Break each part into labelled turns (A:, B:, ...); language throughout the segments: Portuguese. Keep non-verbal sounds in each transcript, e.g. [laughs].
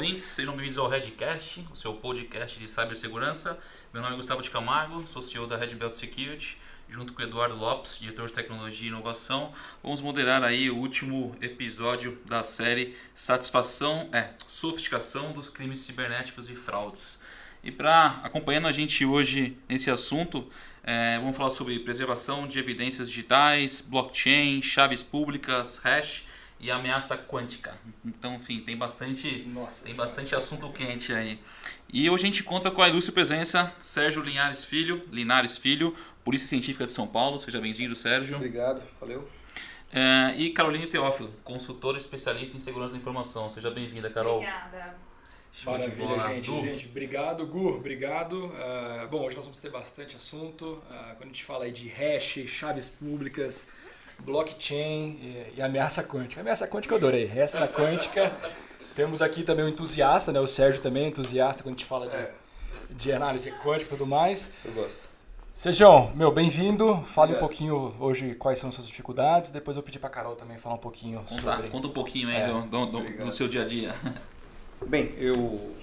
A: ouvintes, sejam bem-vindos ao Redcast, o seu podcast de cibersegurança. Meu nome é Gustavo de Camargo, sou CEO da Red Belt Security, junto com o Eduardo Lopes, diretor de tecnologia e inovação. Vamos moderar aí o último episódio da série Satisfação, é, Sofisticação dos crimes cibernéticos e fraudes. E para acompanhando a gente hoje nesse assunto, é, vamos falar sobre preservação de evidências digitais, blockchain, chaves públicas, hash e ameaça quântica. Então, enfim, tem bastante,
B: Nossa
A: tem
B: Senhora.
A: bastante assunto quente aí. E hoje a gente conta com a ilustre presença Sérgio Linhares Filho, Linares Filho, Polícia Científica de São Paulo. Seja bem-vindo, Sérgio.
B: Obrigado, valeu.
A: É, e Caroline Teófilo, consultora especialista em segurança da informação. Seja bem-vinda, Carol.
C: Obrigada.
A: Show
B: Maravilha, gente. Gente. Obrigado, Gu. Obrigado. Ah, bom, hoje nós vamos ter bastante assunto. Ah, quando a gente fala aí de hash, chaves públicas, blockchain e, e ameaça quântica. Ameaça quântica eu adorei. Essa da quântica. Temos aqui também o entusiasta, né? O Sérgio também é entusiasta quando a gente fala de, de análise quântica e tudo mais.
D: Eu gosto.
B: Sejão, meu, bem-vindo. Fale um pouquinho hoje quais são as suas dificuldades. Depois eu pedi pra Carol também falar um pouquinho
A: conta,
B: sobre.
A: conta um pouquinho aí
B: É,
A: do, do- do- do seu dia a dia.
D: Bem, eu,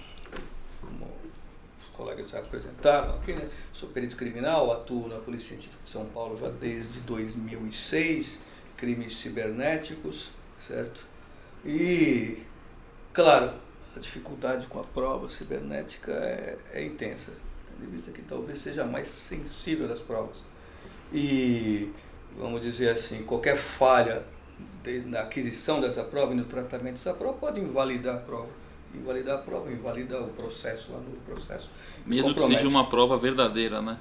D: colegas já apresentaram aqui, né, sou perito criminal, atuo na Polícia Científica de São Paulo já desde 2006, crimes cibernéticos, certo? E, claro, a dificuldade com a prova cibernética é, é intensa, tendo em vista que talvez seja a mais sensível das provas. E, vamos dizer assim, qualquer falha na aquisição dessa prova e no tratamento dessa prova pode invalidar a prova. Invalidar a prova, invalida o processo, anula o processo.
A: Mesmo que seja uma prova verdadeira, né?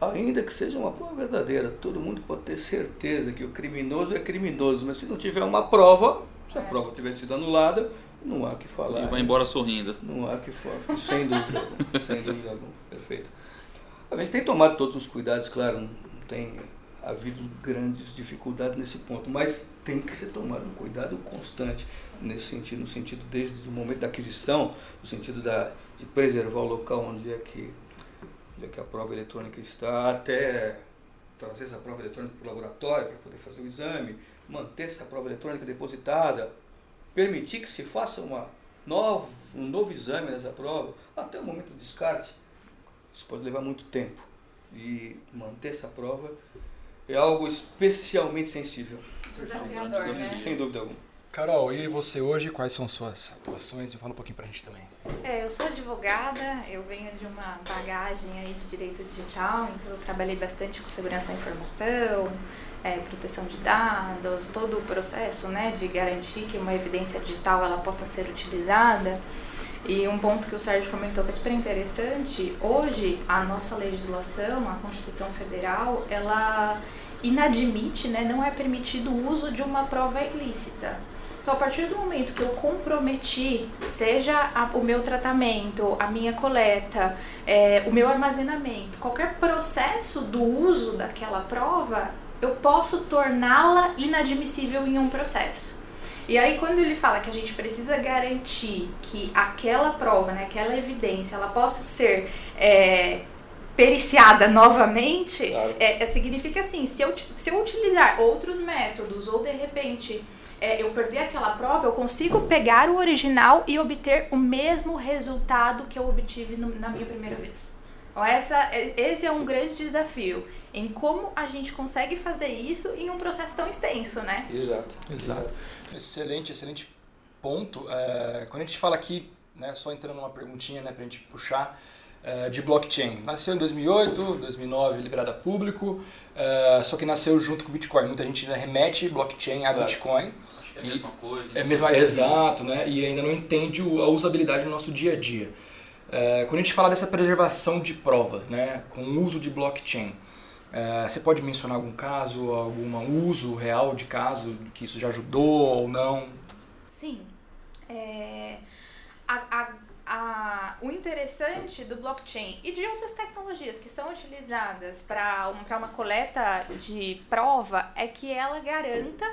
D: Ainda que seja uma prova verdadeira, todo mundo pode ter certeza que o criminoso é criminoso, mas se não tiver uma prova, se a prova tiver sido anulada, não há que falar.
A: E vai embora sorrindo.
D: Não há que falar, sem dúvida alguma, sem dúvida alguma, perfeito. A gente tem tomado todos os cuidados, claro, não tem havido grandes dificuldades nesse ponto, mas tem que ser tomado um cuidado constante nesse sentido, no sentido desde o momento da aquisição, no sentido da, de preservar o local onde é que, onde é que a prova eletrônica está, até trazer essa prova eletrônica para o laboratório para poder fazer o exame, manter essa prova eletrônica depositada, permitir que se faça uma um novo exame nessa prova, até o momento do descarte. Isso pode levar muito tempo. E manter essa prova é algo especialmente sensível.
C: Desafiador, né?
D: Sem dúvida alguma.
B: Carol, e você hoje, quais são suas atuações? Fala um pouquinho pra gente também.
C: É, eu sou advogada, eu venho de uma bagagem aí de direito digital, então eu trabalhei bastante com segurança da informação, é, proteção de dados, todo o processo né, de garantir que uma evidência digital ela possa ser utilizada. E um ponto que o Sérgio comentou que é super interessante, hoje a nossa legislação, a Constituição Federal, ela inadmite, né, não é permitido o uso de uma prova ilícita. Então, a partir do momento que eu comprometi, seja a- o meu tratamento, a minha coleta, é, o meu armazenamento, qualquer processo do uso daquela prova, eu posso torná-la inadmissível em um processo. E aí, quando ele fala que a gente precisa garantir que aquela prova, né, aquela evidência, ela possa ser é, periciada novamente,
D: Claro.
C: é, é, significa assim, se eu, se eu utilizar outros métodos ou de repente é, eu perder aquela prova, eu consigo pegar o original e obter o mesmo resultado que eu obtive no- na minha primeira vez. Então, essa, é- esse é um grande desafio em como a gente consegue fazer isso em um processo tão extenso, né?
D: Exato.
B: Exato. Excelente, excelente ponto. É, quando a gente fala aqui, né, só entrando numa perguntinha né, para a gente puxar, de blockchain. Nasceu em 2008, 2009 liberada a público, é, só que nasceu junto com o Bitcoin. Muita gente ainda remete blockchain a
D: Claro.
B: Bitcoin.
A: É a mesma coisa.
B: É mesmo, exato, né? E ainda não entende o- a usabilidade no nosso dia a dia. É, quando a gente fala dessa preservação de provas, né, com o uso de blockchain, você pode mencionar algum caso, algum uso real de caso que isso já ajudou ou não?
C: Sim. É, a- a- a- o interessante do blockchain e de outras tecnologias que são utilizadas para um, uma coleta de prova é que ela garanta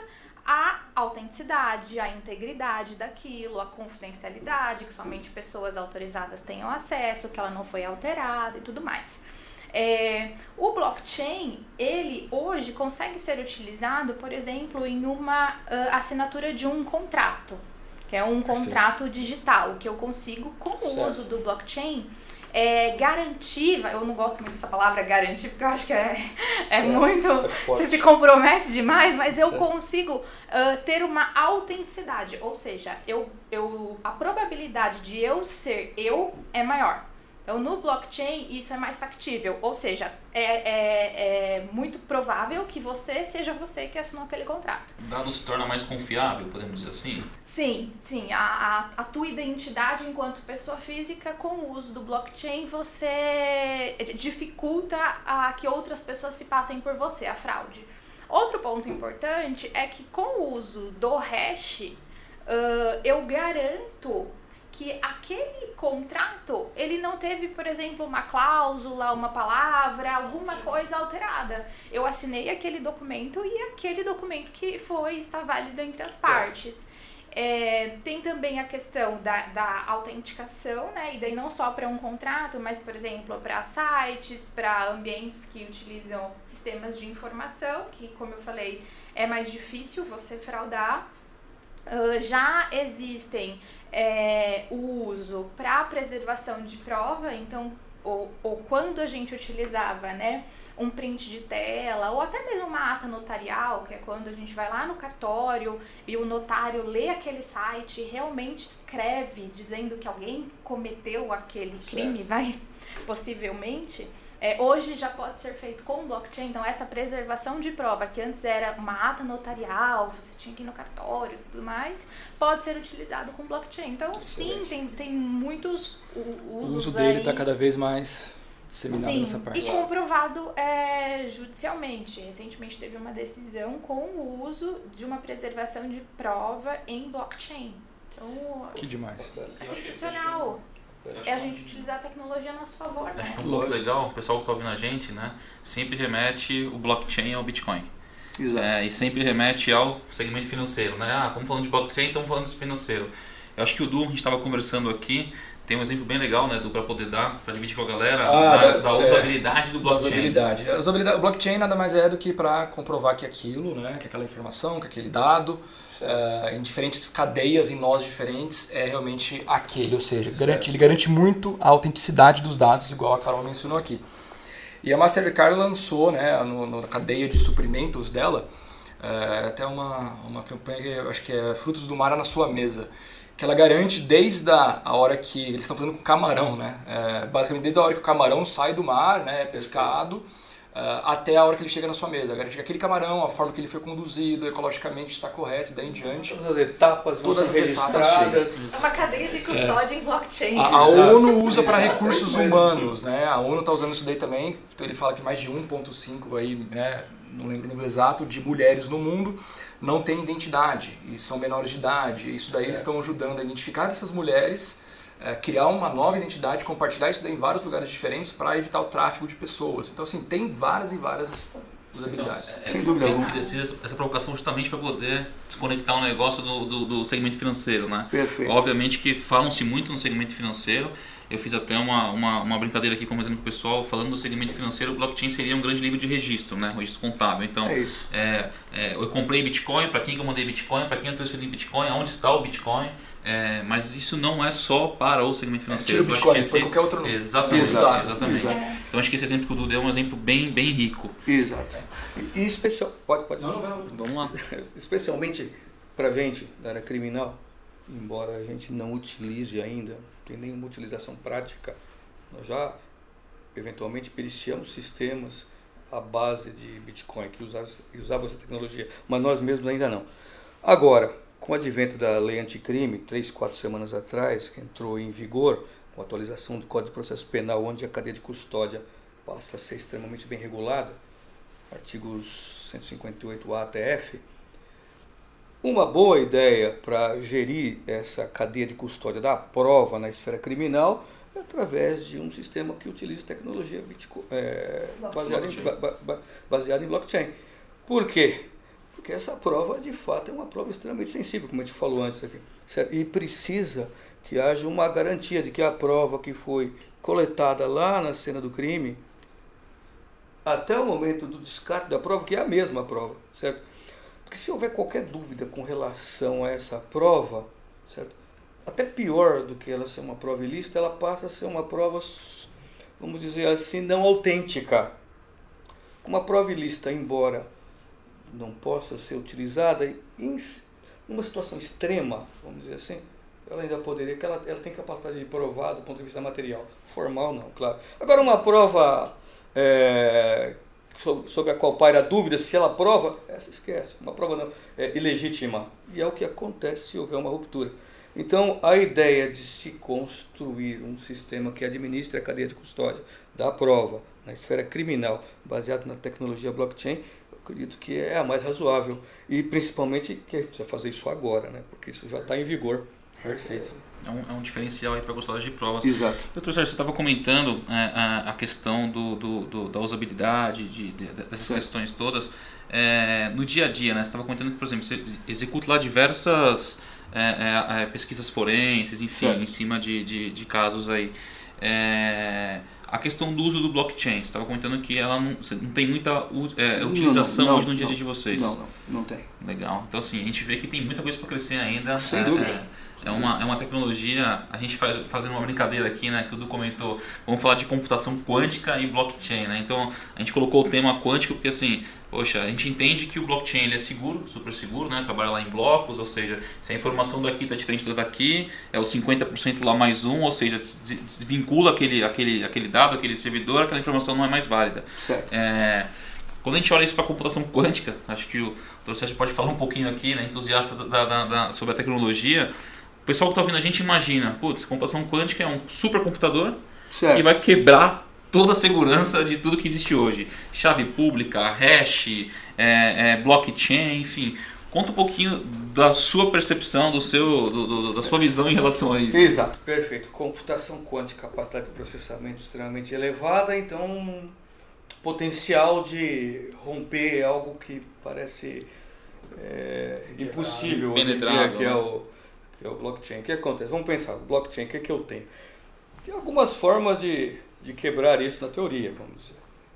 C: a autenticidade, a integridade daquilo, a confidencialidade, que somente pessoas autorizadas tenham acesso, que ela não foi alterada e tudo mais. É, o blockchain, ele hoje consegue ser utilizado, por exemplo, em uma ah, assinatura de um contrato. Que é um contrato digital, que eu consigo, com o
D: Certo.
C: uso do blockchain, é, garantir, eu não gosto muito dessa palavra garantir, porque eu acho que é, [laughs] é muito.
D: É.
C: Você se compromete demais, mas eu
D: Certo.
C: consigo ah, ter uma autenticidade. Ou seja, eu, eu, a probabilidade de eu ser eu é maior. Então, no blockchain, isso é mais factível. Ou seja, é, é, é muito provável que você seja você que assinou aquele contrato.
A: O dado se torna mais confiável, podemos dizer assim?
C: Sim, sim. A, a, a tua identidade enquanto pessoa física, com o uso do blockchain, você dificulta a que outras pessoas se passem por você, a fraude. Outro ponto importante é que com o uso do hash, ah, eu garanto que aquele contrato, ele não teve, por exemplo, uma cláusula, uma palavra, alguma coisa alterada. Eu assinei aquele documento e aquele documento que foi está válido entre as partes. É, tem também a questão da, da autenticação, né? E daí não só para um contrato, mas, por exemplo, para sites, para ambientes que utilizam sistemas de informação, que, como eu falei, é mais difícil você fraudar. Ah, já existem é, o uso para preservação de prova, então, ou, ou quando a gente utilizava, né, um print de tela, ou até mesmo uma ata notarial, que é quando a gente vai lá no cartório e o notário lê aquele site e realmente escreve dizendo que alguém cometeu aquele crime, vai, possivelmente. É, hoje já pode ser feito com blockchain, então essa preservação de prova, que antes era uma ata notarial, você tinha que ir no cartório e tudo mais, pode ser utilizado com blockchain. Então, sim,
D: Excelente.
C: tem, tem muitos u-
B: O
C: usos
B: uso dele está cada vez mais disseminado
C: Sim,
B: nessa parte.
C: e comprovado é, judicialmente. Recentemente teve uma decisão com o uso de uma preservação de prova em blockchain. Então,
B: Que demais.
C: é sensacional. É a gente utilizar a tecnologia a nosso favor, né?
A: Acho que um ponto legal, o pessoal que está ouvindo a gente, né, sempre remete o blockchain ao Bitcoin.
D: Exato.
A: É, e sempre remete ao segmento financeiro, né? Ah, estamos falando de blockchain, estamos falando de financeiro. Eu acho que o Du, a gente estava conversando aqui, tem um exemplo bem legal, né, Du, para poder dar, para dividir com a galera,
B: Ah,
A: da,
B: da-
A: da
B: é.
A: usabilidade do blockchain.
B: Usabilidade. A usabilidade. O blockchain nada mais é do que para comprovar que aquilo, né, que aquela informação, que aquele dado, eh, em diferentes cadeias, em nós diferentes, é realmente aquele. Ou seja, garante, ele garante muito a autenticidade dos dados, igual a Carol mencionou aqui. E a Mastercard lançou, né, no, no- na cadeia de suprimentos dela, eh, até uma, uma campanha que eu acho que é Frutos do Mar na sua mesa, que ela garante desde a, a hora que eles estão fazendo com camarão, né, eh, basicamente desde a hora que o camarão sai do mar, né, é pescado, eh, até a hora que ele chega na sua mesa. Garante que aquele camarão, a forma que ele foi conduzido, ecologicamente está correto e daí em diante.
D: Todas as etapas vão
B: Todas
D: ser
B: as etapas
D: registradas.
C: É uma cadeia de custódia em blockchain.
B: A, a. ONU usa para recursos
D: Mas-
B: humanos, né? A ONU está usando isso daí também. Então ele fala que mais de 1.5 aí, né? Não lembro o número exato de mulheres no mundo não têm identidade e são menores de idade. Isso daí eles
D: Certo.
B: estão ajudando a identificar essas mulheres, eh, criar uma nova identidade, compartilhar isso daí em vários lugares diferentes para evitar o tráfico de pessoas. Então assim tem várias e várias usabilidades.
D: Sem dúvida
A: Eu
D: alguma.
A: essa, essa provocação justamente para poder desconectar o negócio do, do, do segmento financeiro, né?
D: Perfeito.
A: Obviamente que falam-se muito no segmento financeiro. Eu fiz até uma, uma, uma brincadeira aqui comentando com o pessoal, falando do segmento financeiro, o blockchain seria um grande livro de registro, né? Um registro contábil. Então,
D: É isso.
A: é, é, eu comprei Bitcoin, para quem que eu mandei Bitcoin, para quem eu transferi Bitcoin, aonde está o Bitcoin. É, mas isso não é só para o segmento financeiro.
B: Tira o Bitcoin,
A: esse-
B: qualquer outro nome.
A: Exatamente,
D: Exato,
A: exatamente.
D: exato.
A: Então acho que esse exemplo que o Du deu é um exemplo bem, bem rico.
D: Exato. E especial. Pode, pode.
A: Vamos lá. [laughs]
D: Especialmente para gente da área criminal, embora a gente não utilize ainda, não tem nenhuma utilização prática, nós já eventualmente periciamos sistemas à base de Bitcoin que usavam, usavam essa tecnologia, mas nós mesmos ainda não. Agora, com o advento da lei anticrime, três, quatro semanas atrás, que entrou em vigor, com a atualização do Código de Processo Penal, onde a cadeia de custódia passa a ser extremamente bem regulada, artigos 158A até F, uma boa ideia para gerir essa cadeia de custódia da prova na esfera criminal é através de um sistema que utilize tecnologia Bitcoin, é, baseada, em, ba- ba- ba- baseada em blockchain. Por quê? Porque essa prova, de fato, é uma prova extremamente sensível, como a gente falou antes aqui. certo? E precisa que haja uma garantia de que a prova que foi coletada lá na cena do crime, até o momento do descarte da prova, que é a mesma prova, certo? Porque se houver qualquer dúvida com relação a essa prova, certo? Até pior do que ela ser uma prova ilícita, ela passa a ser uma prova, vamos dizer assim, não autêntica. Uma prova ilícita, embora não possa ser utilizada em uma situação extrema, vamos dizer assim, ela ainda poderia, que ela, ela tem capacidade de provar do ponto de vista material. Formal não, claro. Agora uma prova é, sobre, a qual paira a dúvida, se ela prova, essa esquece. Uma prova não, é ilegítima. E é o que acontece se houver uma ruptura. Então, a ideia de se construir um sistema que administre a cadeia de custódia da prova na esfera criminal, baseado na tecnologia blockchain, eu acredito que é a mais razoável. E principalmente que precisa fazer isso agora, né? porque isso já está em vigor.
B: Perfeito.
A: É um, é um diferencial aí para gostar de provas.
D: Exato.
A: Doutor Sérgio, você estava comentando é, a, a, questão do, do, do, da usabilidade, de, de dessas questões todas. É, no dia a dia, né? Você estava comentando que, por exemplo, você executa lá diversas é, é, é pesquisas forenses, enfim, certo. em cima de, de, de casos aí. É, a questão do uso do blockchain, você estava comentando que ela não, não tem muita é, utilização não, não, hoje no dia a dia de vocês.
D: Não, não, não tem.
A: Legal. Então, assim, a gente vê que tem muita coisa para crescer ainda.
D: Sem dúvida.
A: É, uma, é uma tecnologia, a gente faz fazendo uma brincadeira aqui, né, que o Du comentou, vamos falar de computação quântica e blockchain, né? Então, a gente colocou o tema quântico porque, assim, poxa, a gente entende que o blockchain ele é seguro, super seguro, né? Trabalha lá em blocos, ou seja, se a informação daqui está diferente da daqui, é o 50% lá mais um, ou seja, desvincula aquele, aquele, aquele dado, aquele servidor, aquela informação não é mais válida.
D: Certo.
A: É, quando a gente olha isso para a computação quântica, acho que o Dr. Sérgio pode falar um pouquinho aqui, né, entusiasta da, da, da, sobre a tecnologia. O pessoal que está ouvindo a gente imagina, putz, computação quântica é um supercomputador que vai quebrar toda a segurança de tudo que existe hoje. Chave pública, hash, é, é, blockchain, enfim. Conta um pouquinho da sua percepção, do seu, do, do, da sua visão em relação a isso.
D: Exato, perfeito. Computação quântica, capacidade de processamento extremamente elevada, então potencial de romper algo que parece é, impossível hoje em dia, que é, o, que é o blockchain. O que acontece? Vamos pensar, o blockchain, o que, é que eu tenho? Tem algumas formas de de quebrar isso na teoria, vamos dizer.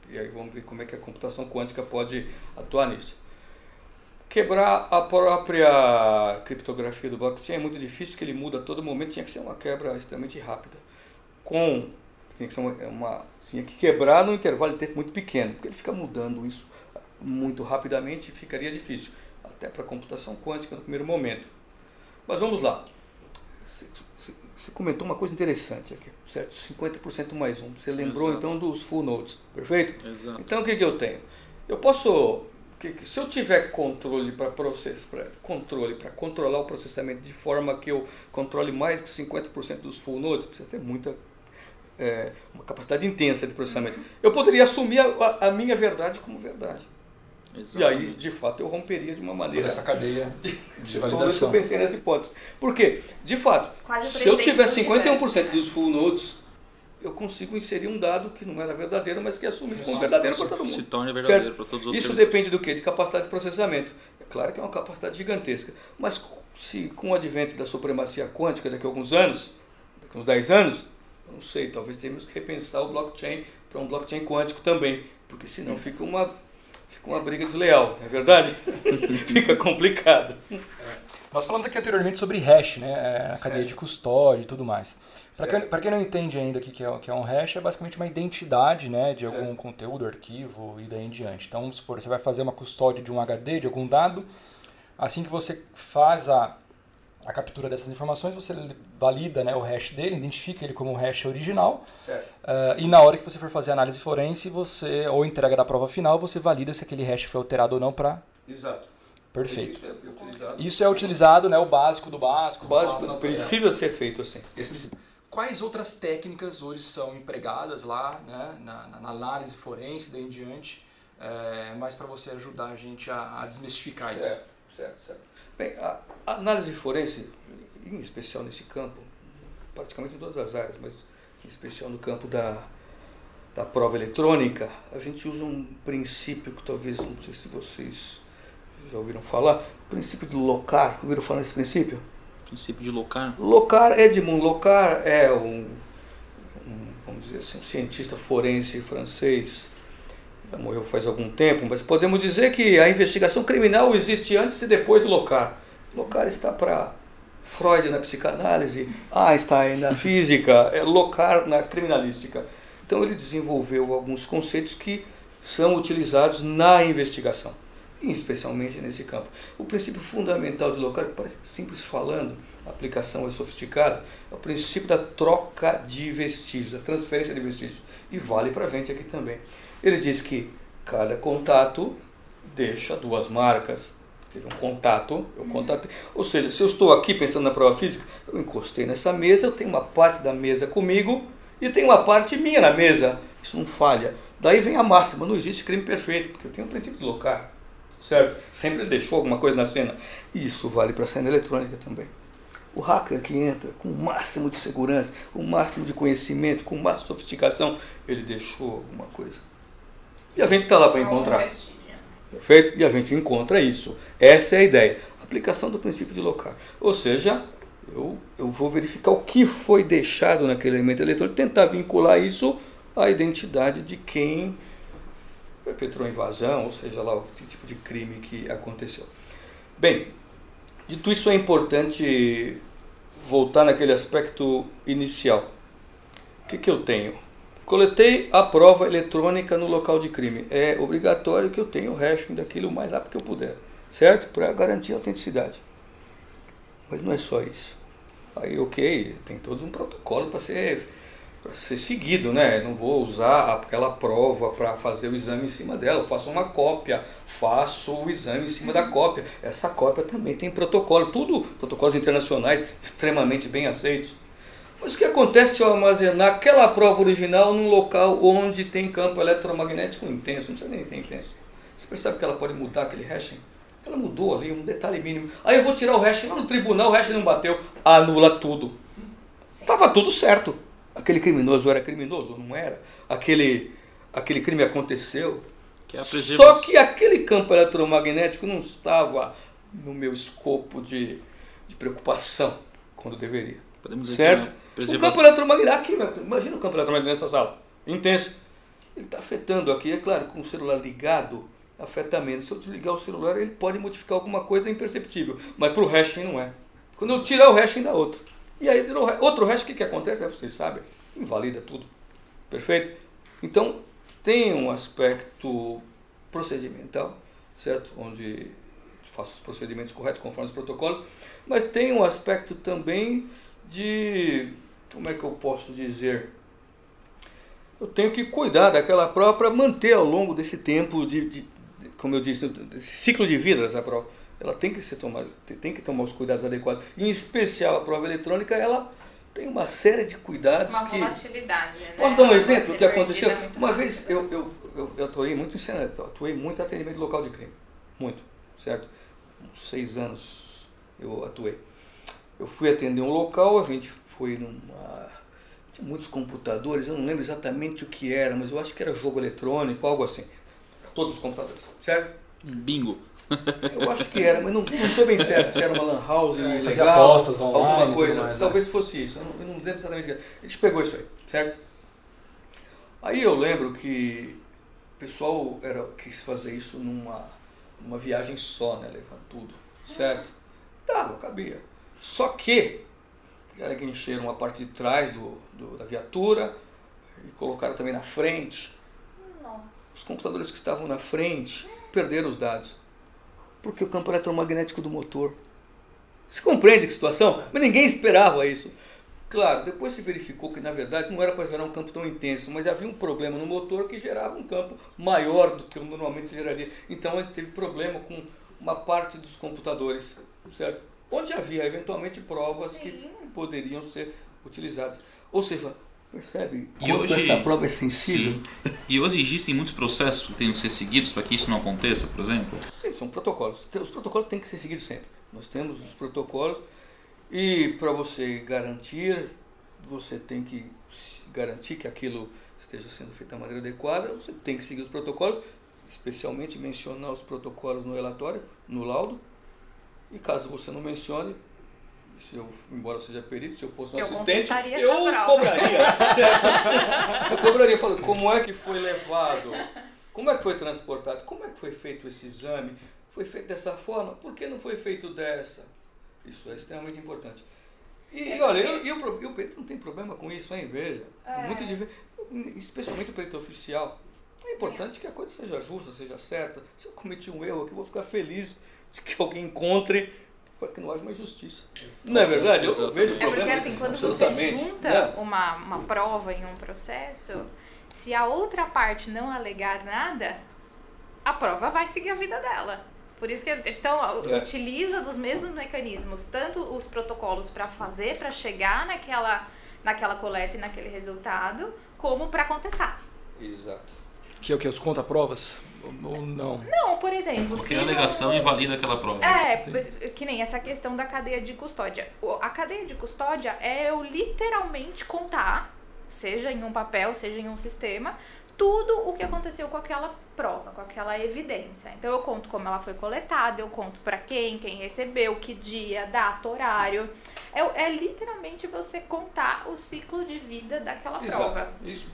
D: E aí vamos ver como é que a computação quântica pode atuar nisso. Quebrar a própria criptografia do blockchain é muito difícil, que ele muda a todo momento, tinha que ser uma quebra extremamente rápida. Com tinha que uma, uma tinha que quebrar num intervalo de tempo muito pequeno, porque ele fica mudando isso muito rapidamente e ficaria difícil, até para a computação quântica no primeiro momento. Mas vamos lá. Você comentou uma coisa interessante aqui, certo? 50% mais um. Você lembrou Exato. então dos full nodes, perfeito?
A: Exato.
D: Então o que, que eu tenho? Eu posso, que, se eu tiver controle para processo, para controle para controlar o processamento de forma que eu controle mais que 50% dos full nodes, precisa ter muita é, uma capacidade intensa de processamento. Eu poderia assumir a, a minha verdade como verdade. Exatamente. E aí, de fato, eu romperia de uma maneira.
B: Essa cadeia [laughs] de, de validação.
D: Eu pensei nessa hipótese. Por quê? De fato, se eu tiver 51% dos full nodes, eu consigo inserir um dado que não era verdadeiro, mas que é assumido como verdadeiro para todo mundo.
A: Se torna verdadeiro para todos os
D: Isso depende do quê? De capacidade de processamento. É claro que é uma capacidade gigantesca. Mas se com o advento da supremacia quântica daqui a alguns anos, daqui a uns 10 anos, não sei, talvez tenhamos que repensar o blockchain para um blockchain quântico também. Porque senão fica uma fica uma briga desleal, é verdade? [laughs] fica complicado. É.
B: Nós falamos aqui anteriormente sobre hash, né? É, a cadeia de custódia e tudo mais. Para quem, quem não entende ainda o que é, que é um hash, é basicamente uma identidade né, de certo. algum conteúdo, arquivo e daí em diante. Então, vamos supor, você vai fazer uma custódia de um HD, de algum dado. Assim que você faz a a captura dessas informações, você valida né, o hash dele, identifica ele como o hash original. Uh, e na hora que você for fazer a análise forense, você ou entrega da prova final, você valida se aquele hash foi alterado ou não para.
D: Exato.
B: Perfeito. Isso é utilizado, Isso é utilizado né, o básico do básico.
D: O básico não, precisa ser feito assim.
B: Quais outras técnicas hoje são empregadas lá né, na, na análise forense, daí em diante, é, mais para você ajudar a gente a, a desmistificar
D: certo,
B: isso?
D: Certo, certo. Bem, a, análise forense, em especial nesse campo, praticamente em todas as áreas, mas em especial no campo da, da prova eletrônica, a gente usa um princípio que talvez, não sei se vocês já ouviram falar, o princípio de locar. Ouviram falar nesse princípio?
A: Princípio de locar?
D: Locar, Edmund Locar é um, um vamos dizer assim, um cientista forense francês, já morreu faz algum tempo, mas podemos dizer que a investigação criminal existe antes e depois de Locar. Locar está para Freud na psicanálise, Einstein na [laughs] física, é, Locard na criminalística. Então ele desenvolveu alguns conceitos que são utilizados na investigação, especialmente nesse campo. O princípio fundamental de Locard, que parece simples falando, a aplicação é sofisticada, é o princípio da troca de vestígios, da transferência de vestígios. E vale para a gente aqui também. Ele diz que cada contato deixa duas marcas. Teve um contato, eu contatei. Ou seja, se eu estou aqui pensando na prova física, eu encostei nessa mesa, eu tenho uma parte da mesa comigo e tem uma parte minha na mesa. Isso não falha. Daí vem a máxima, não existe crime perfeito, porque eu tenho o princípio de locar, certo? Sempre deixou alguma coisa na cena. Isso vale para a cena eletrônica também. O hacker que entra com o máximo de segurança, com o máximo de conhecimento, com o máximo de sofisticação, ele deixou alguma coisa. E a gente está lá para encontrar. Perfeito? E a gente encontra isso. Essa é a ideia. Aplicação do princípio de locar. Ou seja, eu, eu vou verificar o que foi deixado naquele elemento eletrônico, tentar vincular isso à identidade de quem perpetrou a invasão, ou seja lá, o tipo de crime que aconteceu. Bem, dito isso, é importante voltar naquele aspecto inicial. O que, que eu tenho? Coletei a prova eletrônica no local de crime. É obrigatório que eu tenha o hashing daquilo o mais rápido que eu puder, certo? Para garantir a autenticidade. Mas não é só isso. Aí, ok, tem todo um protocolo para ser, ser seguido, né? não vou usar aquela prova para fazer o exame em cima dela. Eu faço uma cópia, faço o exame em cima da cópia. Essa cópia também tem protocolo, tudo protocolos internacionais extremamente bem aceitos. Mas o que acontece se eu armazenar aquela prova original num local onde tem campo eletromagnético intenso? Não precisa nem ter intenso. Você percebe que ela pode mudar aquele hashing? Ela mudou ali, um detalhe mínimo. Aí eu vou tirar o hashing lá no tribunal, o hashing não bateu. Anula tudo. Estava tudo certo. Aquele criminoso era criminoso ou não era? Aquele, aquele crime aconteceu. Que é Só que aquele campo eletromagnético não estava no meu escopo de, de preocupação quando deveria. Podemos certo? O campo eletromagnético, aqui, imagina o campo eletromagnético nessa sala, intenso. Ele está afetando aqui, é claro, com o celular ligado, afeta menos. Se eu desligar o celular, ele pode modificar alguma coisa imperceptível, mas para o hashing não é. Quando eu tirar o hashing, dá outro. E aí, outro hash, o que, que acontece? É, vocês sabem, invalida tudo. Perfeito? Então, tem um aspecto procedimental, certo? Onde faço os procedimentos corretos conforme os protocolos, mas tem um aspecto também de como é que eu posso dizer? Eu tenho que cuidar daquela prova para manter ao longo desse tempo de, de, de, como eu disse, desse ciclo de vida dessa prova. Ela tem que ser tomada, tem que tomar os cuidados adequados. Em especial a prova eletrônica, ela tem uma série de cuidados
C: uma
D: que.
C: volatilidade. Né?
D: Posso dar um exemplo do que aconteceu? Uma vez eu, eu, eu, eu atuei muito em cena, atuei muito em atendimento local de crime. Muito, certo? Uns seis anos eu atuei. Eu fui atender um local, a gente foi numa. Tinha muitos computadores, eu não lembro exatamente o que era, mas eu acho que era jogo eletrônico, algo assim. Todos os computadores, certo?
A: Bingo. [laughs]
D: Eu acho que era, mas não estou bem certo se era uma lan house é,
B: legal, apostas online,
D: alguma coisa. Mais, Talvez né? fosse isso, eu não, eu não lembro exatamente o que era. A gente pegou isso aí, certo? Aí eu lembro que o pessoal era, quis fazer isso numa, numa viagem só, né? Levando tudo, certo? Dava, cabia. Só que era que encheram a parte de trás do, do, da viatura e colocaram também na frente. Nossa. Os computadores que estavam na frente perderam os dados. Porque o campo eletromagnético do motor. Se compreende que situação? Mas ninguém esperava isso. Claro, depois se verificou que na verdade não era para gerar um campo tão intenso, mas havia um problema no motor que gerava um campo maior do que normalmente se geraria. Então ele teve problema com uma parte dos computadores, certo? onde havia eventualmente provas Sim. que poderiam ser utilizadas. Ou seja, percebe
A: e hoje,
D: essa prova é sensível?
A: Sim. E hoje existem muitos processos que têm que ser seguidos para que isso não aconteça, por exemplo?
D: Sim, são protocolos. Os protocolos têm que ser seguidos sempre. Nós temos os protocolos e para você garantir, você tem que garantir que aquilo esteja sendo feito da maneira adequada, você tem que seguir os protocolos, especialmente mencionar os protocolos no relatório, no laudo, e caso você não mencione, se eu, embora eu seja perito, se eu fosse um eu assistente, eu cobraria. [laughs] Eu cobraria, falando, como é que foi levado? Como é que foi transportado? Como é que foi feito esse exame? Foi feito dessa forma? Por que não foi feito dessa? Isso é extremamente importante. E, e olha, eu, eu, o perito não tem problema com isso, hein? Veja.
C: É.
D: Muito dif- especialmente o perito oficial. É importante que a coisa seja justa, seja certa. Se eu cometi um erro aqui, eu vou ficar feliz de que alguém encontre para que não haja uma injustiça. Não é verdade? Eu
A: Exatamente.
D: vejo
C: É porque
D: problema
C: assim, quando você junta
D: né?
C: uma, uma prova em um processo, se a outra parte não alegar nada, a prova vai seguir a vida dela. Por isso que então
D: É.
C: utiliza dos mesmos mecanismos, tanto os protocolos para fazer, para chegar naquela naquela coleta e naquele resultado, como para contestar.
D: Exato.
B: Que é o que? Os conta-provas? Ou ou não?
C: Não, por exemplo, se
A: Qualquer alegação
C: não-
A: invalida aquela prova.
C: É, que nem essa questão da cadeia de custódia. A cadeia de custódia é eu literalmente contar, seja em um papel, seja em um sistema, tudo o que aconteceu com aquela prova, com aquela evidência. Então eu conto como ela foi coletada, eu conto pra quem, quem recebeu, que dia, data, horário. É, é literalmente você contar o ciclo de vida daquela prova.
D: Exato. Isso.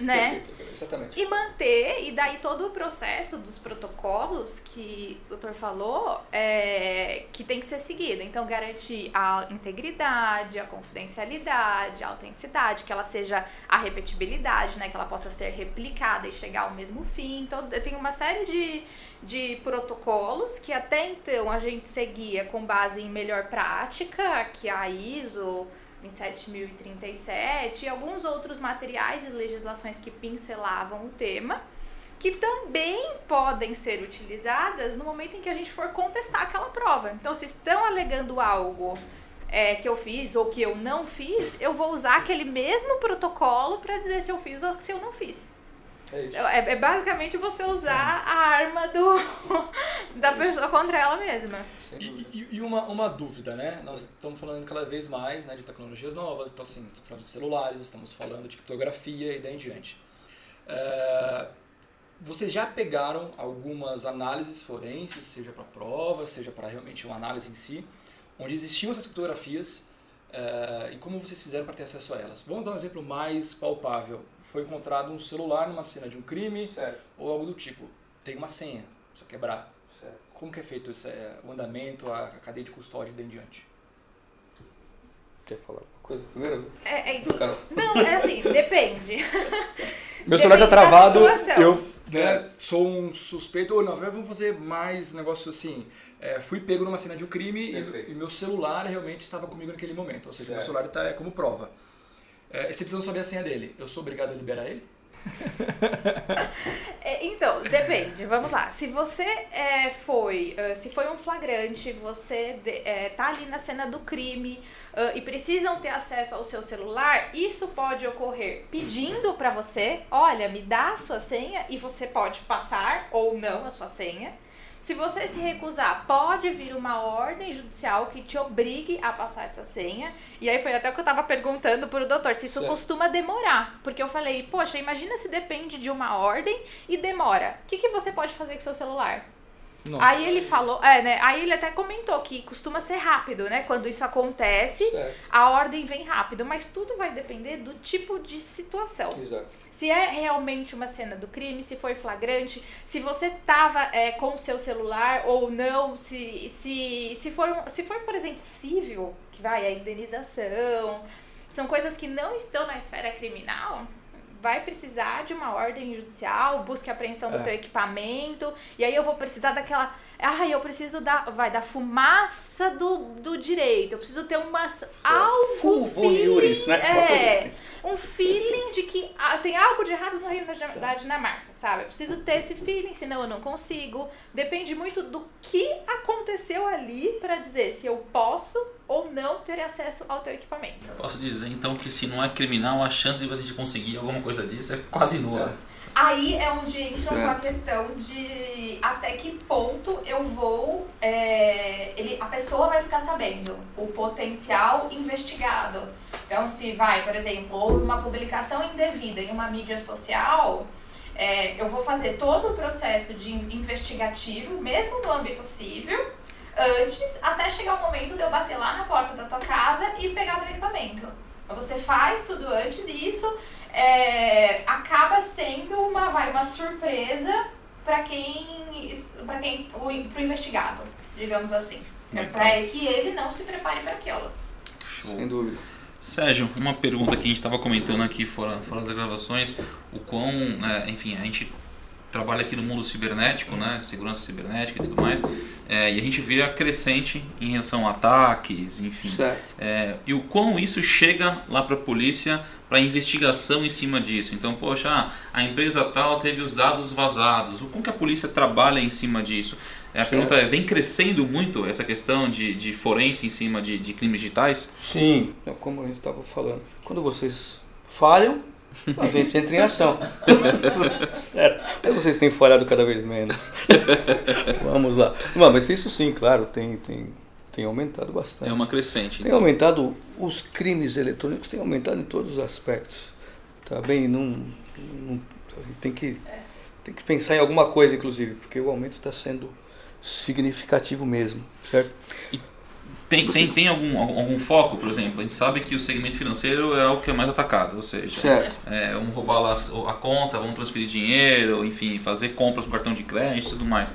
C: Né?
D: Perfeito, Exatamente.
C: E manter, e daí todo o processo dos protocolos que o doutor falou, é, que tem que ser seguido. Então, garantir a integridade, a confidencialidade, a autenticidade, que ela seja a repetibilidade, né? Que ela possa ser replicada e chegar ao mesmo fim. Então, tem uma série de, de protocolos que até então a gente seguia com base em melhor prática, que a ISO 27.037 e alguns outros materiais e legislações que pincelavam o tema, que também podem ser utilizadas no momento em que a gente for contestar aquela prova. Então, se estão alegando algo é, que eu fiz ou que eu não fiz, eu vou usar aquele mesmo protocolo para dizer se eu fiz ou se eu não fiz.
D: É isso.
C: É, é basicamente você usar a arma do, [laughs] da pessoa contra ela mesma.
B: E,
D: dúvida.
B: e- e uma, uma dúvida, né? Nós estamos falando cada vez mais né, de tecnologias novas, então assim, estamos falando de celulares, estamos falando de criptografia e daí em diante. É, vocês já pegaram algumas análises forenses, seja para prova, seja para realmente uma análise em si, onde existiam essas criptografias é, e como vocês fizeram para ter acesso a elas? Vamos dar um exemplo mais palpável. Foi encontrado um celular numa cena de um crime
D: Certo,
B: ou algo do tipo. Tem uma senha, só quebrar.
D: certo.
B: Como que é feito esse, é, o andamento, a, a cadeia de custódia e daí em diante?
D: Quer falar alguma coisa primeiro?
C: É, é- não, é assim, depende.
B: Meu celular tá
C: Depende
B: travado, eu né, sou um suspeito, ou não, vamos fazer mais negócio assim. é, fui pego numa cena de um crime e, e meu celular realmente estava comigo naquele momento, ou seja, meu
D: Certo.
B: celular está como prova. É, você precisa saber a senha dele. Eu sou obrigado a liberar ele? [laughs]
C: É, Então, depende. Vamos lá. Se você é, foi, ah, se foi um flagrante, você de- é, tá ali na cena do crime ah, e precisam ter acesso ao seu celular, isso pode ocorrer pedindo pra você, olha, me dá a sua senha e você pode passar ou não a sua senha. Se você se recusar, pode vir uma ordem judicial que te obrigue a passar essa senha. E aí foi até o que eu tava perguntando pro doutor, se isso
D: Certo.
C: costuma demorar. Porque eu falei, poxa, imagina se depende de uma ordem e demora. O que, que você pode fazer com seu celular?
B: Nossa.
C: Aí ele falou, é, né? Aí ele até comentou que costuma ser rápido, né? Quando isso acontece,
D: Certo,
C: a ordem vem rápido. Mas tudo vai depender do tipo de situação.
D: exato.
C: Se é realmente uma cena do crime, se foi flagrante, se você tava é, com o seu celular ou não, se, se, se, for, um- se for, por exemplo, civil, que vai a indenização, são coisas que não estão na esfera criminal, vai precisar de uma ordem judicial, busque a apreensão do
B: É.
C: teu equipamento, e aí eu vou precisar daquela. Ai, eu preciso da. Vai, da fumaça do, do direito. Eu preciso ter uma. Algo.
D: Full boniuris, né?
C: É
D: assim.
C: um feeling de que ah, tem algo de errado no reino da, da Dinamarca, sabe? Eu preciso ter esse feeling, senão eu não consigo. Depende muito do que aconteceu ali pra dizer se eu posso ou não ter acesso ao teu equipamento.
A: Posso dizer então que se não é criminal, a chance de você conseguir alguma coisa disso é quase nula.
C: Aí é onde entra com a
D: Certo.
C: questão de até que ponto eu vou. é, ele, a pessoa vai ficar sabendo o potencial investigado. Então, se vai, por exemplo, houve uma publicação indevida em uma mídia social, é, eu vou fazer todo o processo de in- investigativo, mesmo no âmbito civil, antes, até chegar o momento de eu bater lá na porta da tua casa e pegar teu equipamento. Você faz tudo antes e isso é, acaba sendo uma, vai, uma surpresa para quem, para quem, o, pro investigado, digamos assim. É para que ele não se prepare para aquilo.
A: Show.
D: Sem dúvida.
A: Sérgio, uma pergunta que a gente estava comentando aqui fora, fora das gravações, o quão, é, enfim, a gente trabalha aqui no mundo cibernético, né, segurança cibernética e tudo mais, é, e a gente vê a crescente em relação a ataques, enfim,
D: Certo.
A: é, e o quão isso chega lá para a polícia para investigação em cima disso. Então, poxa, ah, a empresa tal teve os dados vazados. O como que a polícia trabalha em cima disso? É, a
D: Certo.
A: pergunta é, vem crescendo muito essa questão de, de forense em cima de, de crimes digitais?
D: Sim, como gente estava falando. Quando vocês falham, a gente entra em ação. É, Mas vocês têm falhado cada vez menos. Vamos lá. Não, mas isso sim, claro, tem, tem, tem aumentado bastante.
A: É uma crescente.
D: Tem aumentado, os crimes eletrônicos têm aumentado em todos os aspectos. Tá bem? Não, não, a gente tem que, tem que pensar em alguma coisa, inclusive, porque o aumento está sendo significativo mesmo, certo?
A: Tem, tem, tem algum, algum foco, por exemplo? A gente sabe que o segmento financeiro é o que é mais atacado, ou seja,
D: Certo.
A: é, vamos roubar lá a conta, vamos transferir dinheiro, enfim, fazer compras com cartão de crédito e tudo mais.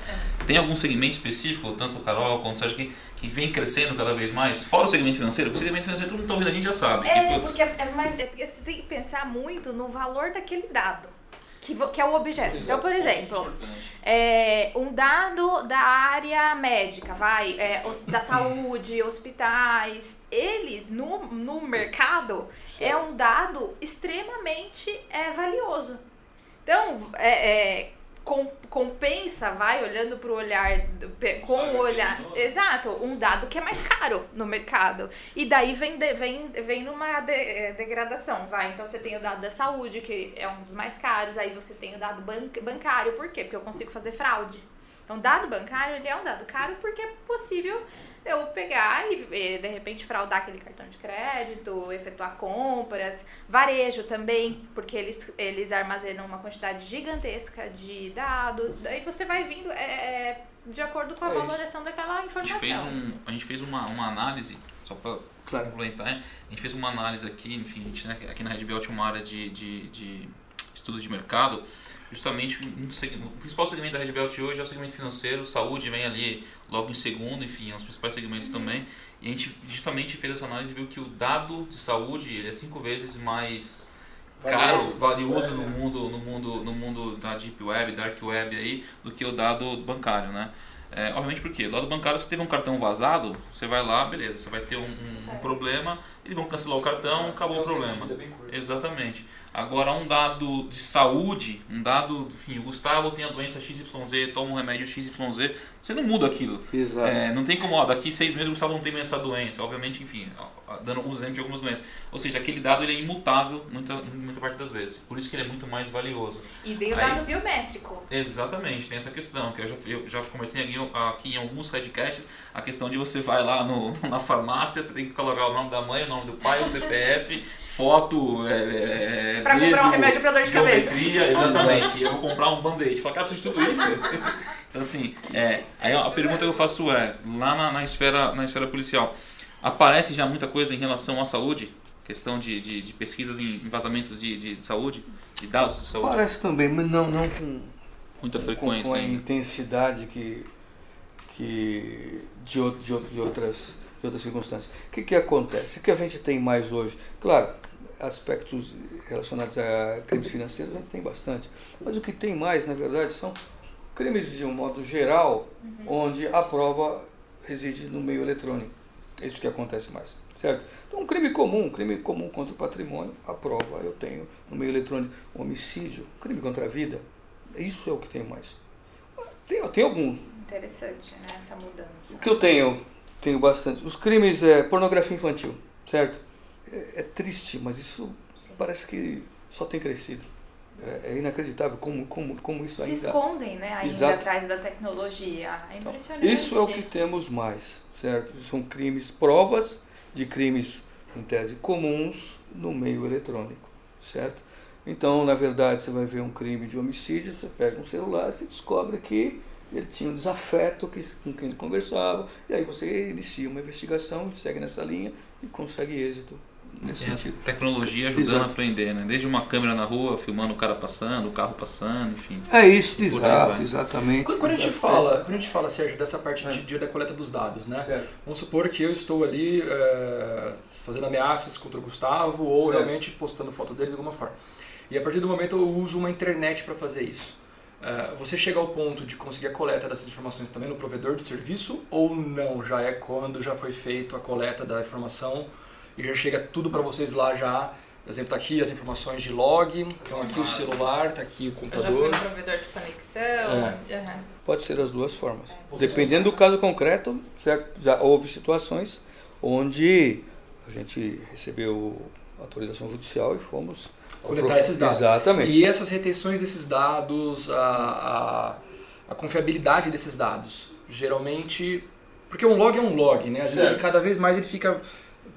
A: Tem algum segmento específico, tanto o Carol quanto o Sérgio, que, que vem crescendo cada vez mais? Fora o segmento financeiro, porque o segmento financeiro todo mundo está ouvindo, a gente já sabe. que,
C: É,
A: putz,
C: porque, é, mais- é porque você tem que pensar muito no valor daquele dado, que, que é o objeto. Então, por exemplo, é, um dado da área médica, vai, é, os- da saúde, hospitais, eles no, no mercado é um dado extremamente é, valioso. Então, é, é, com- compensa, vai, olhando para o olhar, com o olhar, exato, um dado que é mais caro no mercado. E daí vem, de- vem, vem numa de- eh, degradação, vai. Então você tem o dado da saúde, que é um dos mais caros, aí você tem o dado ban- bancário, por quê? Porque eu consigo fazer fraude. Então, dado bancário, ele é um dado caro porque é possível eu pegar e, e, de repente fraudar aquele cartão de crédito, efetuar compras, varejo também, porque eles, eles armazenam uma quantidade gigantesca de dados, daí você vai vindo é, de acordo com a
D: É
C: valoração daquela
A: a gente
C: informação.
A: fez, um, a gente fez uma, uma análise, só para
D: Claro.
A: complementar, né? a gente fez uma análise aqui, enfim, a gente, né, aqui na Red Belt tinha uma área de, de, de estudo de mercado, justamente um o principal segmento da Red Belt hoje é o segmento financeiro, saúde vem ali logo em segundo, enfim, é um dos principais segmentos também. E a gente justamente fez essa análise e viu que o dado de saúde ele é cinco vezes mais caro, valioso no mundo, no mundo, no mundo da deep web, dark web aí, do que o dado bancário, né? É, obviamente porque o lado bancário, se teve um cartão vazado, você vai lá, beleza, você vai ter um, um- um problema, eles vão cancelar o cartão, acabou o problema. Exatamente. Agora, um dado de saúde, um dado, enfim, o Gustavo tem a doença XYZ, toma um remédio XYZ, você não muda aquilo.
D: Exato.
A: É, não tem como, ó, daqui seis meses o Gustavo não tem mais essa doença. Obviamente, enfim, ó, dando alguns exemplos de algumas doenças. Ou seja, aquele dado ele é imutável muita, muita parte das vezes. Por isso que ele é muito mais valioso.
C: E dei o
A: Aí-
C: dado biométrico.
A: Exatamente, tem essa questão, que eu já, eu já comecei aqui, aqui em alguns podcasts, a questão de você vai lá no, [laughs] na farmácia, você tem que colocar o nome da mãe, o nome do pai, o CPF, foto, é, é,
C: Pra comprar um remédio pra dor de cabeça.
A: exatamente. E eu vou comprar um band-aid. Fala, cara, preciso de tudo isso. [laughs] então assim, é, aí a pergunta que eu faço é, lá na, na esfera, na esfera policial, aparece já muita coisa em relação à saúde? Questão de, de, de pesquisas em vazamentos de, de saúde, de dados de saúde?
D: Parece também, mas não, não com,
A: Muita
D: com,
A: frequência
D: com a
A: ainda.
D: intensidade que, que de, de, de outras, de outras circunstâncias. O que, que acontece? O que a gente tem mais hoje? Claro, aspectos relacionados a crimes financeiros a gente tem bastante, mas o que tem mais, na verdade, são crimes de um modo geral, onde a prova reside no meio eletrônico. É isso que acontece mais, certo? Então, um crime comum, um crime comum contra o patrimônio, a prova eu tenho no meio eletrônico. Homicídio, crime contra a vida, isso é o que tem mais. Tem, tem alguns.
C: Interessante, né? Essa mudança.
D: O que eu tenho, tenho bastante. Os crimes é pornografia infantil, certo? É, é triste, mas isso parece que só tem crescido. É, é inacreditável como, como, como isso
C: Se
D: ainda.
C: escondem, né? Ainda
D: Exato.
C: atrás da tecnologia. É impressionante.
D: Isso é o que temos mais, certo? São crimes, provas de crimes, em tese, comuns no meio eletrônico, certo? Então, na verdade, você vai ver um crime de homicídio, você pega um celular, você descobre que ele tinha um desafeto que, com quem ele conversava, e aí você inicia uma investigação, segue nessa linha e consegue êxito nesse
A: É,
D: sentido.
A: Tecnologia ajudando
D: Exato.
A: a aprender, né? Desde uma câmera na rua, filmando o cara passando, o carro passando, enfim.
D: É isso, exato, exatamente.
B: Quando quando a gente
D: Exato.
B: fala, quando a gente fala, Sérgio, dessa parte de, de- da coleta dos dados, né?
D: Certo.
B: Vamos supor que eu estou ali é, fazendo ameaças contra o Gustavo ou
D: Certo.
B: realmente postando foto deles de alguma forma. E a partir do momento eu uso uma internet para fazer isso. É, você chega ao ponto de conseguir a coleta dessas informações também no provedor de serviço ou não? Já é quando já foi feito a coleta da informação e já chega tudo para vocês lá já. Por exemplo, tá aqui as informações de log, então aqui o celular, tá aqui o
C: Eu já fui
B: computador.
C: no provedor de conexão.
B: É.
C: aham.
D: Pode ser as duas formas.
B: É.
D: Dependendo do caso concreto, certo? já houve situações onde a gente recebeu autorização judicial e fomos
B: Coletar esses dados.
D: Exatamente.
B: E essas retenções desses dados, a, a, a confiabilidade desses dados, geralmente. Porque um log é um log, né? Às vezes ele, cada vez mais ele fica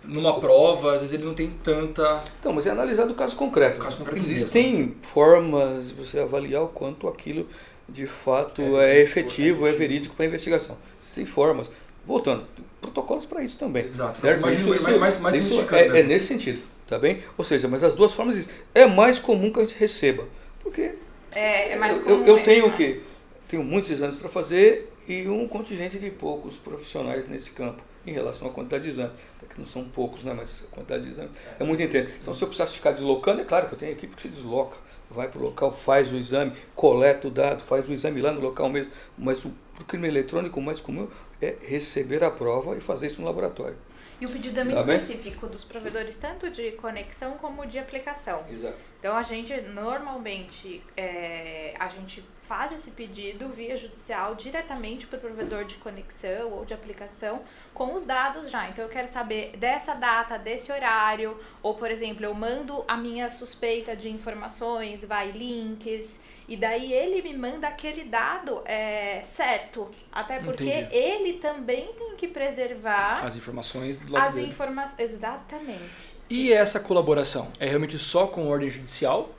B: numa prova, às vezes ele não tem tanta.
D: Então, mas é analisado o caso concreto.
B: O caso concreto
D: Existem formas de você avaliar o quanto aquilo de fato é, efetivo, é verídico para a investigação. Existem formas. Voltando, protocolos para isso também.
B: Exato.
D: Certo?
B: Imagino-
D: Isso,
B: mais- mais- mais
D: isso é, é
B: mesmo.
D: nesse sentido, tá bem? Ou seja, mas as duas formas existem. É mais comum que a gente receba, porque
C: É, é mais
D: eu,
C: comum
D: eu, eu
C: mesmo,
D: tenho o
C: né?
D: quê? Tenho muitos exames para fazer e um contingente de poucos profissionais nesse campo em relação à quantidade de exames. Até que não são poucos, né? mas a quantidade de exames é muito intensa. Então, se eu precisasse ficar deslocando, é claro que eu tenho equipe que se desloca, vai para o local, faz o exame, coleta o dado, faz o exame lá no local mesmo. Mas o crime eletrônico, o mais comum é receber a prova e fazer isso no laboratório.
C: E o pedido é muito
D: Tá bem?
C: específico dos provedores, tanto de conexão como de aplicação.
D: Exato.
C: Então a gente normalmente é, a gente faz esse pedido via judicial diretamente para o provedor de conexão ou de aplicação com os dados já. Então eu quero saber dessa data, desse horário, ou por exemplo, eu mando a minha suspeita de informações, vai links, e daí ele me manda aquele dado é, certo. Até porque
B: Entendi.
C: ele também tem que preservar
B: As informações do lado
C: as
B: dele.
C: informações. Exatamente.
B: E essa colaboração? É realmente só com ordem judicial?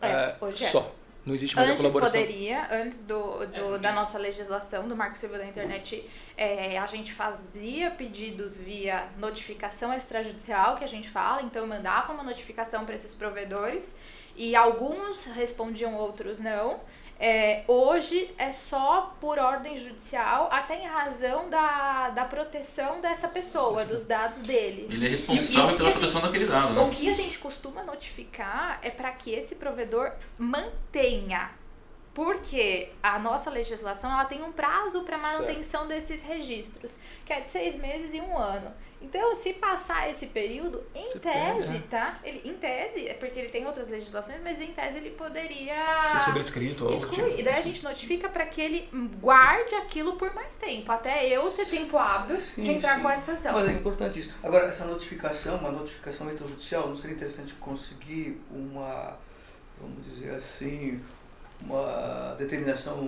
C: É, hoje é.
B: Só. Não existe mais a
C: Antes
B: colaboração.
C: poderia, antes do, do- da nossa legislação, do Marco Civil da Internet, é, a gente fazia pedidos via notificação extrajudicial, que a gente fala, então eu mandava uma notificação para esses provedores e alguns respondiam, outros não. É, hoje é só por ordem judicial, até em razão da, da proteção dessa pessoa, dos dados dele.
A: Ele é responsável
C: o
A: pela proteção
C: gente-
A: daquele dado,
C: o
A: né?
C: que a gente costuma notificar é para que esse provedor mantenha. Porque a nossa legislação ela tem um prazo para manutenção desses registros, que é de seis meses e um ano. Então, se passar esse período, em
B: Você
C: tese,
B: perde,
C: tá? Ele, em tese, é porque ele tem outras legislações, mas em tese ele poderia
B: Ser sobrescrito ou
C: excluir.
B: tipo.
C: E daí a gente notifica para que ele guarde aquilo por mais tempo, até eu ter tempo hábil
D: Sim,
C: de entrar
D: sim.
C: com essa ação.
D: Mas é importante isso. Agora, essa notificação, uma notificação extrajudicial, não seria interessante conseguir uma, vamos dizer assim, uma determinação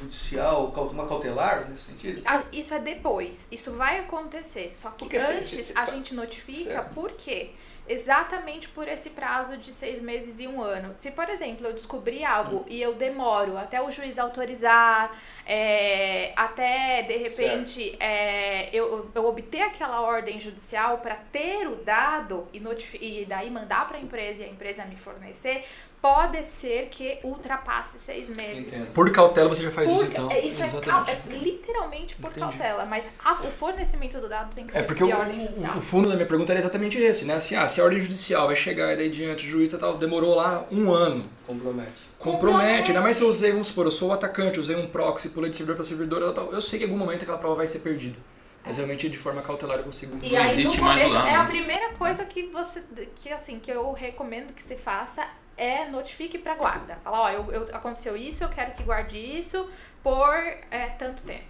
D: judicial, uma cautelar nesse sentido?
C: Isso é depois, isso vai acontecer. Só que
D: Porque se-
C: antes a gente notifica
D: Certo.
C: por quê? Exatamente por esse prazo de seis meses e um ano. Se, por exemplo, eu descobri algo
D: Hum.
C: e eu demoro até o juiz autorizar, é, até de repente é, eu, eu obter aquela ordem judicial para ter o dado e, e daí mandar para a empresa e a empresa me fornecer, pode ser que ultrapasse seis meses.
D: Entendo.
B: Por cautela você já faz
C: Por-
B: isso então.
C: é, isso é, é literalmente por
B: Entendi.
C: cautela, mas a- o fornecimento do dado tem que
B: É
C: ser
B: porque o,
C: de ordem judicial.
B: o, o fundo da minha pergunta era exatamente esse, né? Assim, ah, se a ordem judicial vai chegar e daí diante o juiz e tal, demorou lá um ano.
D: Compromete.
B: Compromete, ainda mais se eu usei, vamos supor, eu sou o atacante, usei um proxy, pulei de servidor para servidor, tal, eu sei que em algum momento aquela prova vai ser perdida. Mas realmente de forma cautelar eu consigo.
C: E
A: Não
C: aí,
A: existe mais dado,
C: é a
A: né?
C: primeira coisa que você, que assim, que eu recomendo que se faça é notifique para guarda. Fala, ó, eu, eu- aconteceu isso, eu quero que guarde isso por é, tanto tempo.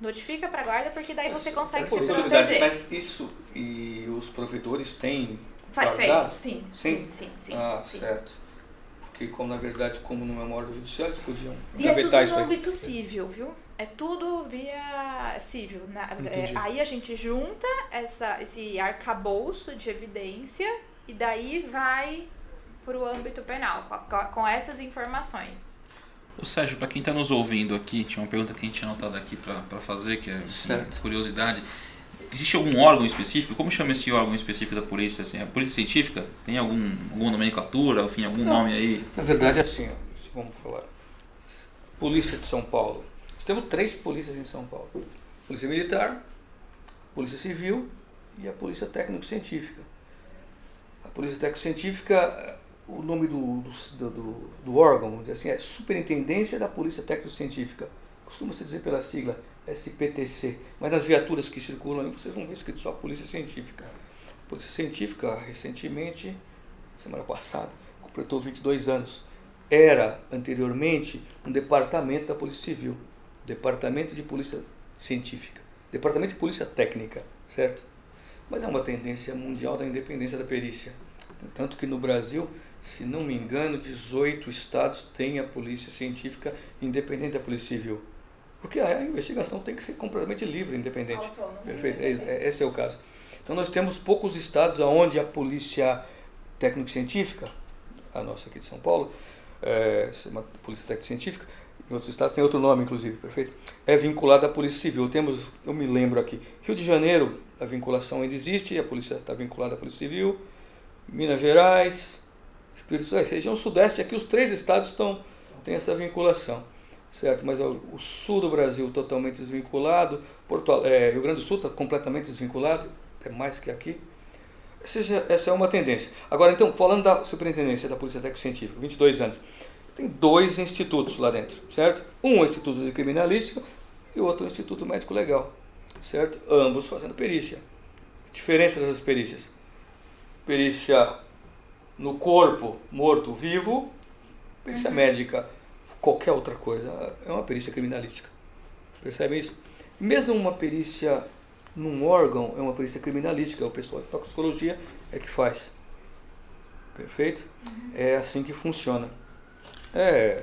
C: Notifica para guarda porque daí você consegue se proteger.
D: Mas isso e os provedores têm
C: Fa- Feito, sim,
D: Sim?
C: sim, sim, sim.
D: ah,
C: sim.
D: certo. Porque como na verdade, como não é uma ordem judicial, eles podiam
C: E é tudo no âmbito cível, viu? É tudo via civil. na- é, aí a gente junta essa, esse arcabouço de evidência e daí vai pro âmbito penal, com, a- com essas informações.
A: Ô Sérgio, para quem está nos ouvindo aqui, tinha uma pergunta que a gente tinha anotado aqui para fazer, que é
D: Certo.
A: curiosidade. Existe algum órgão específico? Como chama esse órgão específico da polícia? Assim, a polícia científica? Tem algum, alguma nomenclatura, enfim, algum
D: Não.
A: nome aí?
D: Na verdade, é assim, vamos falar. Polícia de São Paulo. Nós temos três polícias em São Paulo: Polícia Militar, Polícia Civil e a Polícia Técnico-Científica. A Polícia Técnico-Científica, o nome do, do, do, do órgão, vamos dizer assim, é Superintendência da Polícia Técnico-Científica. Costuma-se dizer pela sigla SPTC, mas nas viaturas que circulam aí vocês vão ver escrito só Polícia Científica. A Polícia Científica, recentemente, semana passada, completou 22 anos. Era, anteriormente, um departamento da Polícia Civil, Departamento de Polícia Científica, Departamento de Polícia Técnica, certo? Mas é uma tendência mundial da independência da perícia. Tanto que no Brasil, se não me engano, 18 estados têm a polícia científica independente da polícia civil. Porque a investigação tem que ser completamente livre, independente.
C: Autônomo,
D: Perfeito, é,
C: independente.
D: é- esse é o caso. Então nós temos poucos estados onde a polícia técnico-científica, a nossa aqui de São Paulo, é, chama polícia técnico-científica, em outros estados tem outro nome, inclusive, perfeito? É vinculada à polícia civil. Temos, eu me lembro aqui, Rio de Janeiro, a vinculação ainda existe, a polícia está vinculada à polícia civil, Minas Gerais, Espírito Santo, região sudeste, aqui os três estados estão, têm essa vinculação certo? Mas o, o sul do Brasil totalmente desvinculado, Porto, é, Rio Grande do Sul está completamente desvinculado, até mais que aqui. Essa, é uma tendência. Agora, então, falando da superintendência da Polícia Técnico Científica, 22 anos, tem dois institutos lá dentro, certo? Um é o Instituto de Criminalística e o outro é o Instituto Médico Legal, certo? Ambos fazendo perícia. Diferença dessas perícias: perícia no corpo morto vivo, perícia médica qualquer outra coisa. É uma perícia criminalística. Percebe isso? Mesmo uma perícia num órgão é uma perícia criminalística. O pessoal de toxicologia é que faz. Perfeito? É assim que funciona. É.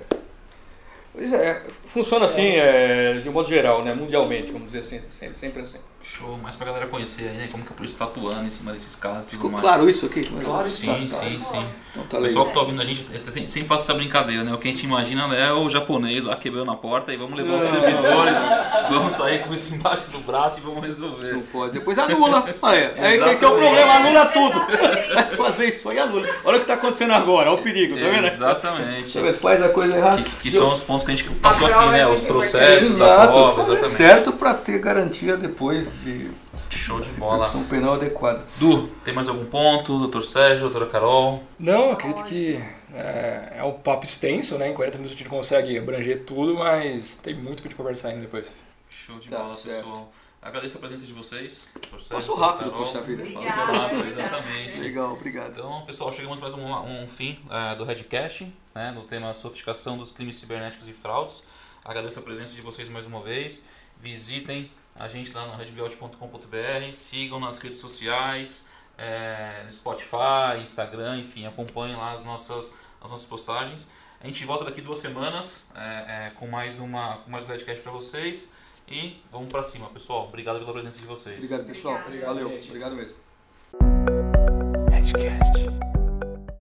D: Pois é, funciona assim, é, de um modo geral, né? mundialmente, vamos dizer assim, sempre assim.
A: Show, mais pra galera conhecer aí, né? Como que a polícia tá atuando em cima desses casos e tudo mais.
D: claro isso aqui?
B: Claro,
A: Sim,
D: Tá, tá.
A: sim, sim.
D: Então tá
A: O pessoal que tá ouvindo a gente sempre- faz essa brincadeira, né? O que a gente imagina é o japonês lá quebrando a porta e vamos levar os servidores, vamos sair com isso embaixo do braço e vamos resolver.
D: Não pode. Depois anula. Olha, aí
A: Exatamente.
D: que é o problema, anula tudo. Vai [laughs] fazer isso aí, anula. Olha o que está acontecendo agora, olha o perigo, tá vendo?
A: Exatamente.
D: Você faz a coisa errada.
A: Que, que são os pontos que a gente passou
C: A
A: aqui,
C: prova
A: né?
C: é
A: Os processos da
D: Exato,
A: prova,
D: fazer
A: exatamente.
D: certo para ter garantia depois de
A: Show de bola.
D: execução penal adequada.
A: Du, tem mais algum ponto? Doutor Sérgio, doutora Carol?
B: Não, acredito que é, é um papo extenso, né? Em 40 minutos a gente consegue abranger tudo, mas tem muito pra gente conversar ainda depois.
A: Show de
D: Tá
A: bola,
D: certo.
A: pessoal. Agradeço a presença de vocês. Doutor Sérgio,
D: Passou rápido, poxa vida.
A: Passou rápido, exatamente.
D: Legal, obrigado.
A: Então, pessoal, chegamos mais um, um fim eh, do Redcast, né, no tema sofisticação dos crimes cibernéticos e fraudes. Agradeço a presença de vocês mais uma vez. Visitem a gente lá no redbuild.com.br, sigam nas redes sociais, eh, no Spotify, Instagram, enfim, acompanhem lá as nossas, as nossas postagens. A gente volta daqui duas semanas eh, eh, com mais uma com mais um Redcast para vocês. E vamos para cima, pessoal. Obrigado pela presença de vocês.
D: Obrigado, pessoal.
C: Obrigada.
D: Valeu,
B: gente.
D: obrigado mesmo.
B: Edcast.